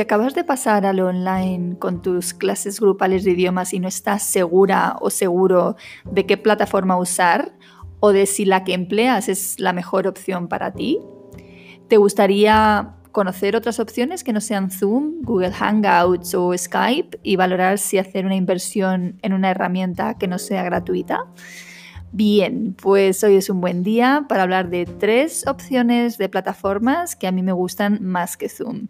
¿Te acabas de pasar a lo online con tus clases grupales de idiomas y no estás segura o seguro de qué plataforma usar o de si la que empleas es la mejor opción para ti? ¿Te gustaría conocer otras opciones que no sean Zoom, Google Hangouts o Skype y valorar si hacer una inversión en una herramienta que no sea gratuita? Bien, pues hoy es un buen día para hablar de tres opciones de plataformas que a mí me gustan más que Zoom.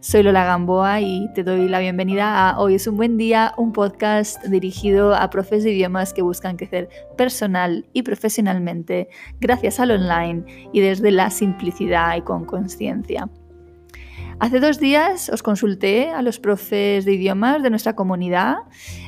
Soy Lola Gamboa y te doy la bienvenida a Hoy es un buen día, un podcast dirigido a profes de idiomas que buscan crecer personal y profesionalmente gracias al online y desde la simplicidad y con conciencia. Hace dos días os consulté a los profes de idiomas de nuestra comunidad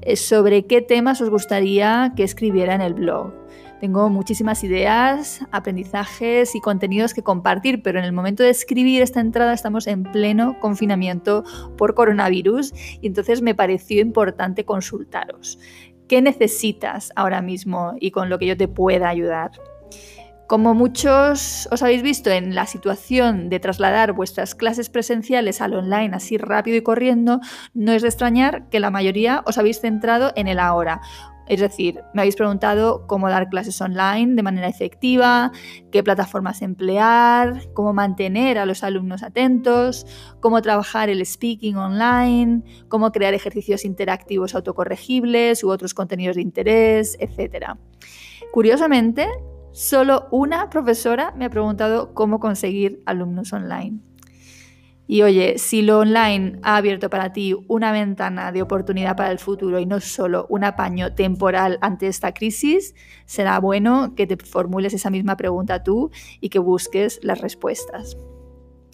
eh, sobre qué temas os gustaría que escribiera en el blog. Tengo muchísimas ideas, aprendizajes y contenidos que compartir, pero en el momento de escribir esta entrada estamos en pleno confinamiento por coronavirus y entonces me pareció importante consultaros. ¿Qué necesitas ahora mismo y con lo que yo te pueda ayudar? Como muchos os habéis visto en la situación de trasladar vuestras clases presenciales al online así rápido y corriendo, no es de extrañar que la mayoría os habéis centrado en el ahora. Es decir, me habéis preguntado cómo dar clases online de manera efectiva, qué plataformas emplear, cómo mantener a los alumnos atentos, cómo trabajar el speaking online, cómo crear ejercicios interactivos autocorregibles u otros contenidos de interés, etc. Curiosamente, solo una profesora me ha preguntado cómo conseguir alumnos online. Y oye, si lo online ha abierto para ti una ventana de oportunidad para el futuro y no solo un apaño temporal ante esta crisis, será bueno que te formules esa misma pregunta tú y que busques las respuestas.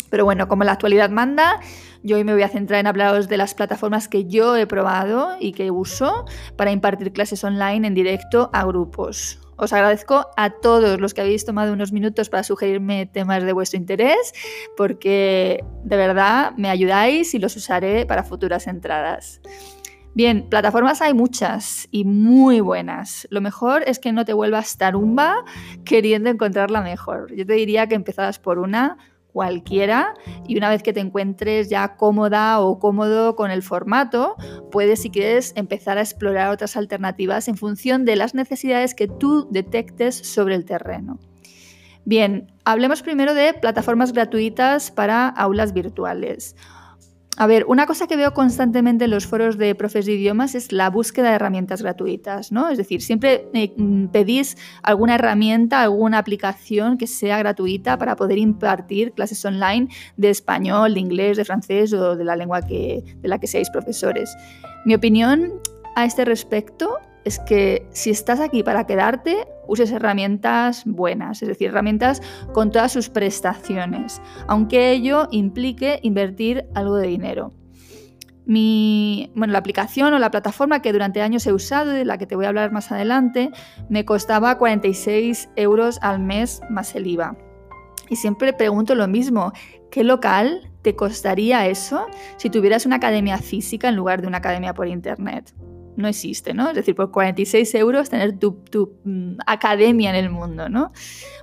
Pero bueno, como la actualidad manda, yo hoy me voy a centrar en hablaros de las plataformas que yo he probado y que uso para impartir clases online en directo a grupos. Os agradezco a todos los que habéis tomado unos minutos para sugerirme temas de vuestro interés, porque de verdad me ayudáis y los usaré para futuras entradas. Bien, plataformas hay muchas y muy buenas. Lo mejor es que no te vuelvas tarumba queriendo encontrar la mejor. Yo te diría que empezaras por una cualquiera y una vez que te encuentres ya cómoda o cómodo con el formato, puedes si quieres empezar a explorar otras alternativas en función de las necesidades que tú detectes sobre el terreno. Bien, hablemos primero de plataformas gratuitas para aulas virtuales. A ver, una cosa que veo constantemente en los foros de profes de idiomas es la búsqueda de herramientas gratuitas, ¿no? Es decir, siempre eh, mm, pedís alguna herramienta, alguna aplicación que sea gratuita para poder impartir clases online de español, de inglés, de francés o de la lengua que, de la que seáis profesores. Mi opinión a este respecto es que si estás aquí para quedarte, uses herramientas buenas, es decir, herramientas con todas sus prestaciones, aunque ello implique invertir algo de dinero. Mi, bueno, la aplicación o la plataforma que durante años he usado, de la que te voy a hablar más adelante, me costaba 46 euros al mes más el IVA. Y siempre pregunto lo mismo, ¿qué local te costaría eso si tuvieras una academia física en lugar de una academia por internet? No existe, ¿no? Es decir, por 46 euros tener tu, mm, academia en el mundo, ¿no?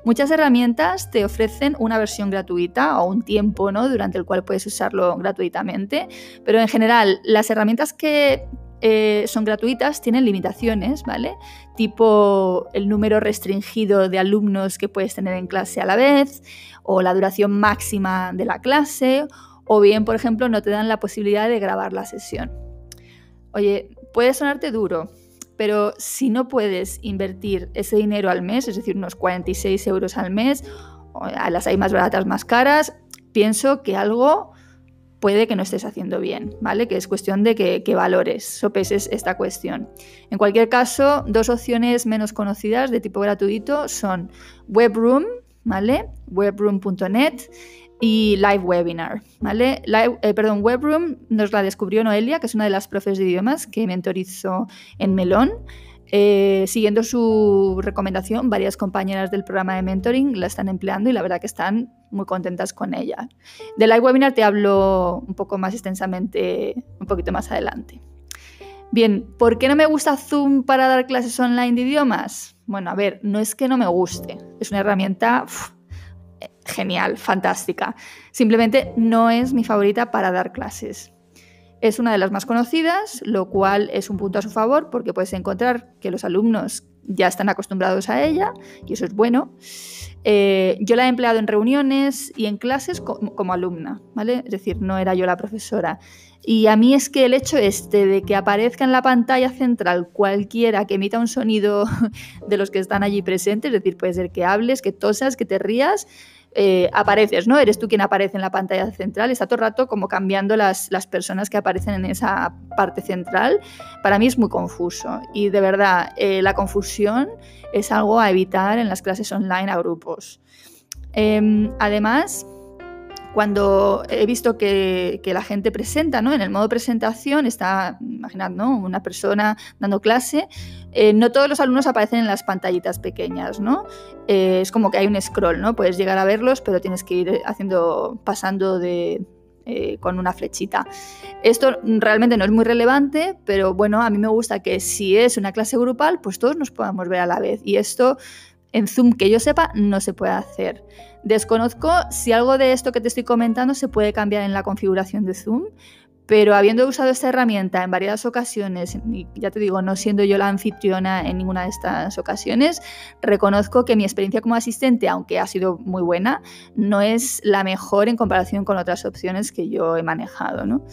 Muchas herramientas te ofrecen una versión gratuita o un tiempo, ¿no? Durante el cual puedes usarlo gratuitamente, pero en general las herramientas que eh, son gratuitas tienen limitaciones, ¿vale? Tipo el número restringido de alumnos que puedes tener en clase a la vez, o la duración máxima de la clase, o bien, por ejemplo, no te dan la posibilidad de grabar la sesión. Oye, puede sonarte duro, pero si no puedes invertir ese dinero al mes, es decir, unos 46 euros al mes, a las hay más baratas, más caras, pienso que algo puede que no estés haciendo bien, ¿vale? Que es cuestión de que, que, valores, sopeses esta cuestión. En cualquier caso, dos opciones menos conocidas de tipo gratuito son Webroom, ¿vale? Webroom.net y Live Webinar, ¿vale? Eh, perdón, Webroom nos la descubrió Noelia, que es una de las profes de idiomas que mentorizó en Melón. Eh, siguiendo su recomendación, varias compañeras del programa de mentoring la están empleando y la verdad que están muy contentas con ella. De Live Webinar te hablo un poco más extensamente un poquito más adelante. Bien, ¿por qué no me gusta Zoom para dar clases online de idiomas? Bueno, a ver, no es que no me guste, es una herramienta genial, fantástica. Simplemente no es mi favorita para dar clases. Es una de las más conocidas, lo cual es un punto a su favor porque puedes encontrar que los alumnos ya están acostumbrados a ella y eso es bueno. Eh, yo la he empleado en reuniones y en clases como, alumna, ¿vale? Es decir, no era yo la profesora. Y a mí es que el hecho este de que aparezca en la pantalla central cualquiera que emita un sonido de los que están allí presentes, es decir, puede ser que hables, que tosas, que te rías, eh, apareces, ¿no? Eres tú quien aparece en la pantalla central, está todo el rato como cambiando las, las, personas que aparecen en esa parte central. Para mí es muy confuso y de verdad eh, la confusión es algo a evitar en las clases online a grupos. Em, además, cuando he visto que, la gente presenta, ¿no? En el modo presentación está, imaginad, ¿no? Una persona dando clase, eh, no todos los alumnos aparecen en las pantallitas pequeñas, ¿no? Eh, es como que hay un scroll, ¿no? Puedes llegar a verlos, pero tienes que ir haciendo, pasando de, eh, con una flechita. Esto realmente no es muy relevante, pero bueno, a mí me gusta que si es una clase grupal, pues todos nos podamos ver a la vez. Y esto en Zoom, que yo sepa, no se puede hacer. Desconozco si algo de esto que te estoy comentando se puede cambiar en la configuración de Zoom, pero habiendo usado esta herramienta en varias ocasiones, y ya te digo, no siendo yo la anfitriona en ninguna de estas ocasiones, reconozco que mi experiencia como asistente, aunque ha sido muy buena, no es la mejor en comparación con otras opciones que yo he manejado. ¿no?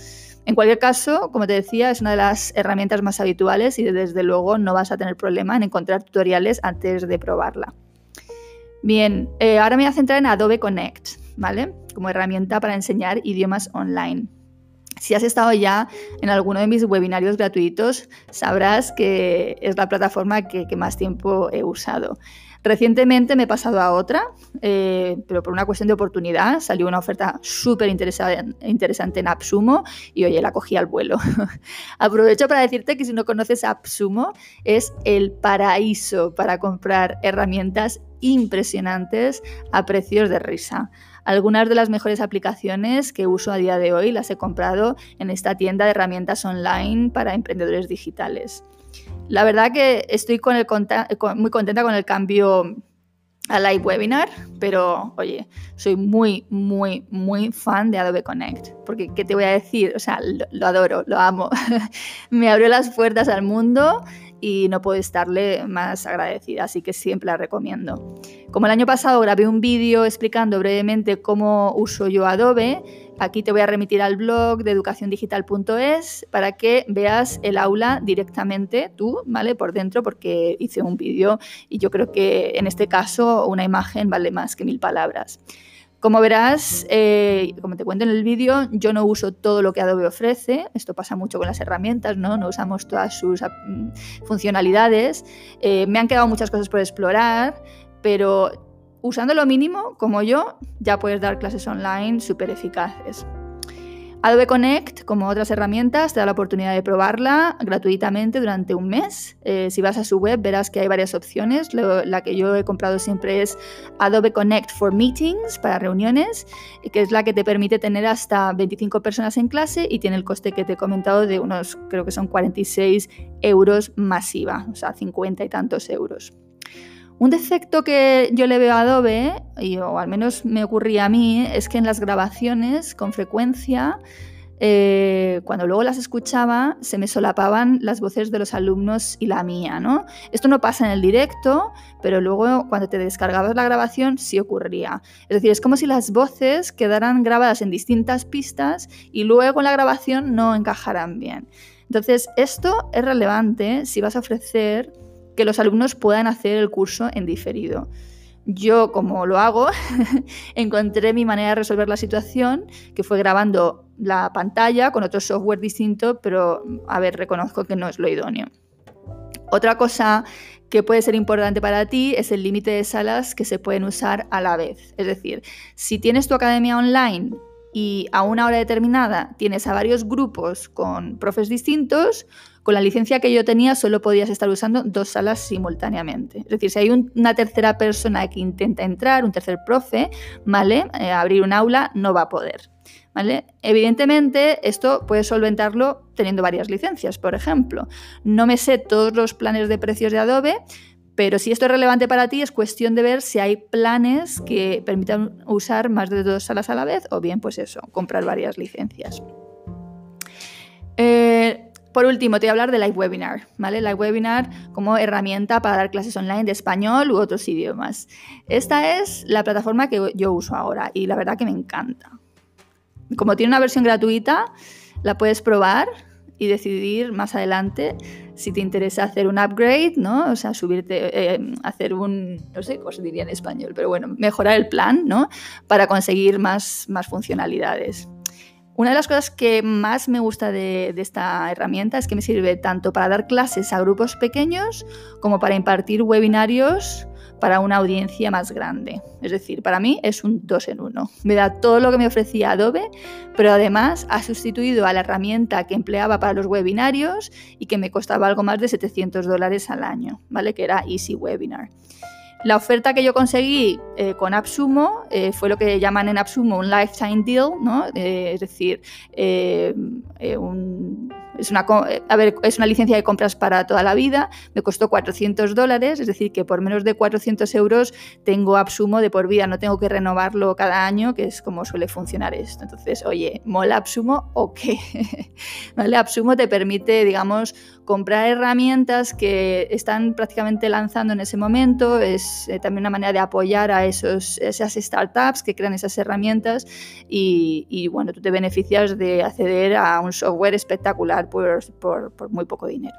En cualquier caso, como te decía, es una de las herramientas más habituales y desde luego no vas a tener problema en encontrar tutoriales antes de probarla. Bien, eh, ahora me voy a centrar en Adobe Connect, ¿vale? Como herramienta para enseñar idiomas online. Si has estado ya en alguno de mis webinarios gratuitos, sabrás que es la plataforma que más tiempo he usado. Recientemente me he pasado a otra, eh, pero por una cuestión de oportunidad salió una oferta súper interesante en AppSumo y oye, la cogí al vuelo. Aprovecho para decirte que si no conoces AppSumo, es el paraíso para comprar herramientas impresionantes a precios de risa. Algunas de las mejores aplicaciones que uso a día de hoy las he comprado en esta tienda de herramientas online para emprendedores digitales. La verdad que estoy muy contenta con el cambio a Live Webinar, pero oye, soy muy, muy, muy fan de Adobe Connect, porque ¿qué te voy a decir? O sea, lo, adoro, lo amo. Me abrió las puertas al mundo y no puedo estarle más agradecida, así que siempre la recomiendo. Como el año pasado grabé un vídeo explicando brevemente cómo uso yo Adobe, Aquí te voy a remitir al blog de educaciondigital.es para que veas el aula directamente tú, ¿vale? Por dentro, porque hice un vídeo y yo creo que en este caso una imagen vale más que mil palabras. Como verás, eh, como te cuento en el vídeo, yo no uso todo lo que Adobe ofrece. Esto pasa mucho con las herramientas, ¿no? No usamos todas sus mm, funcionalidades. Eh, me han quedado muchas cosas por explorar, pero usando lo mínimo, como yo, ya puedes dar clases online súper eficaces. Adobe Connect, como otras herramientas, te da la oportunidad de probarla gratuitamente durante un mes. Eh, si vas a su web verás que hay varias opciones. la que yo he comprado siempre es Adobe Connect for Meetings para reuniones, que es la que te permite tener hasta 25 personas en clase y tiene el coste que te he comentado de unos, creo que son 46 euros masiva, o sea, 50 y tantos euros. Un defecto que yo le veo a Adobe, o al menos me ocurría a mí, es que en las grabaciones, con frecuencia, eh, cuando luego las escuchaba, se me solapaban las voces de los alumnos y la mía, ¿no? Esto no pasa en el directo, pero luego cuando te descargabas la grabación sí ocurría. Es decir, es como si las voces quedaran grabadas en distintas pistas y luego en la grabación no encajaran bien. Entonces, esto es relevante si vas a ofrecer que los alumnos puedan hacer el curso en diferido. Yo, como lo hago, encontré mi manera de resolver la situación, que fue grabando la pantalla con otro software distinto, pero a ver, reconozco que no es lo idóneo. Otra cosa que puede ser importante para ti es el límite de salas que se pueden usar a la vez. Es decir, si tienes tu academia online y a una hora determinada tienes a varios grupos con profes distintos, con la licencia que yo tenía solo podías estar usando dos salas simultáneamente. Es decir, si hay una tercera persona que intenta entrar, un tercer profe, ¿vale? Eh, abrir un aula, no va a poder. ¿Vale? Evidentemente, esto puedes solventarlo teniendo varias licencias, por ejemplo. No me sé todos los planes de precios de Adobe, pero si esto es relevante para ti, es cuestión de ver si hay planes que permitan usar más de dos salas a la vez o bien, pues eso, comprar varias licencias. Eh, por último, te voy a hablar de Live Webinar, ¿vale? Live Webinar como herramienta para dar clases online de español u otros idiomas. Esta es la plataforma que yo uso ahora y la verdad que me encanta. Como tiene una versión gratuita, la puedes probar y decidir más adelante si te interesa hacer un upgrade, ¿no? O sea, subirte, eh, hacer un, no sé cómo se diría en español, pero bueno, mejorar el plan, ¿no? Para conseguir más, más funcionalidades. Una de las cosas que más me gusta de, de, esta herramienta es que me sirve tanto para dar clases a grupos pequeños como para impartir webinarios para una audiencia más grande. Es decir, para mí es un dos en uno. Me da todo lo que me ofrecía Adobe, pero además ha sustituido a la herramienta que empleaba para los webinarios y que me costaba algo más de 700 dólares al año, ¿vale? Que era Easy Webinar. La oferta que yo conseguí eh, con AppSumo eh, fue lo que llaman en AppSumo un lifetime deal, ¿no? Eh, es decir, un es una, a ver, es una licencia de compras para toda la vida, me costó 400 dólares, es decir, que por menos de 400 euros tengo Absumo de por vida, no tengo que renovarlo cada año, que es como suele funcionar esto. Entonces, oye, ¿mola Absumo o qué? ¿Vale? Absumo te permite, digamos, comprar herramientas que están prácticamente lanzando en ese momento, es eh, también una manera de apoyar a esos, esas startups que crean esas herramientas y, y bueno, tú te beneficias de acceder a un software espectacular por, muy poco dinero.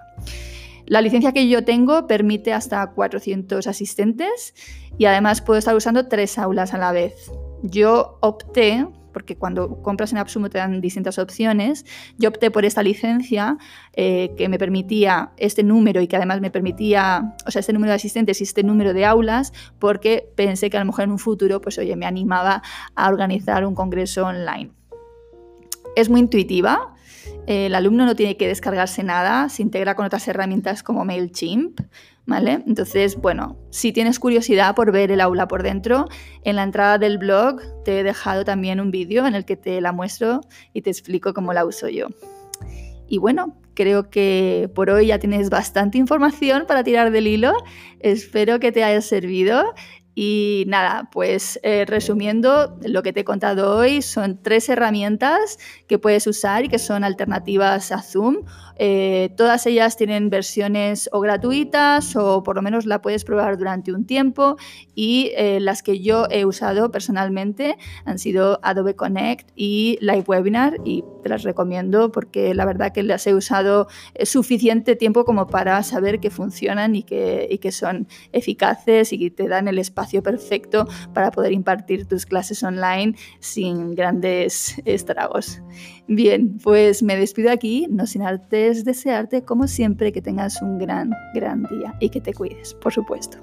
La licencia que yo tengo permite hasta 400 asistentes y además puedo estar usando tres aulas a la vez. Yo opté, porque cuando compras en Absumo te dan distintas opciones, yo opté por esta licencia eh, que me permitía este número y que además me permitía, o sea, este número de asistentes y este número de aulas, porque pensé que a lo mejor en un futuro, pues oye, me animaba a organizar un congreso online. Es muy intuitiva, el alumno no tiene que descargarse nada, se integra con otras herramientas como MailChimp, ¿vale? Entonces, bueno, si tienes curiosidad por ver el aula por dentro, en la entrada del blog te he dejado también un vídeo en el que te la muestro y te explico cómo la uso yo. Y bueno, creo que por hoy ya tienes bastante información para tirar del hilo. Espero que te haya servido y nada, pues eh, resumiendo, lo que te he contado hoy son tres herramientas que puedes usar y que son alternativas a Zoom. Eh, todas ellas tienen versiones o gratuitas o por lo menos la puedes probar durante un tiempo y eh, las que yo he usado personalmente han sido Adobe Connect y Live Webinar y te las recomiendo porque la verdad que las he usado suficiente tiempo como para saber que funcionan y que, y que son eficaces y que te dan el perfecto para poder impartir tus clases online sin grandes estragos. Bien, pues me despido aquí, no sin antes desearte, como siempre, que tengas un gran, gran día y que te cuides, por supuesto.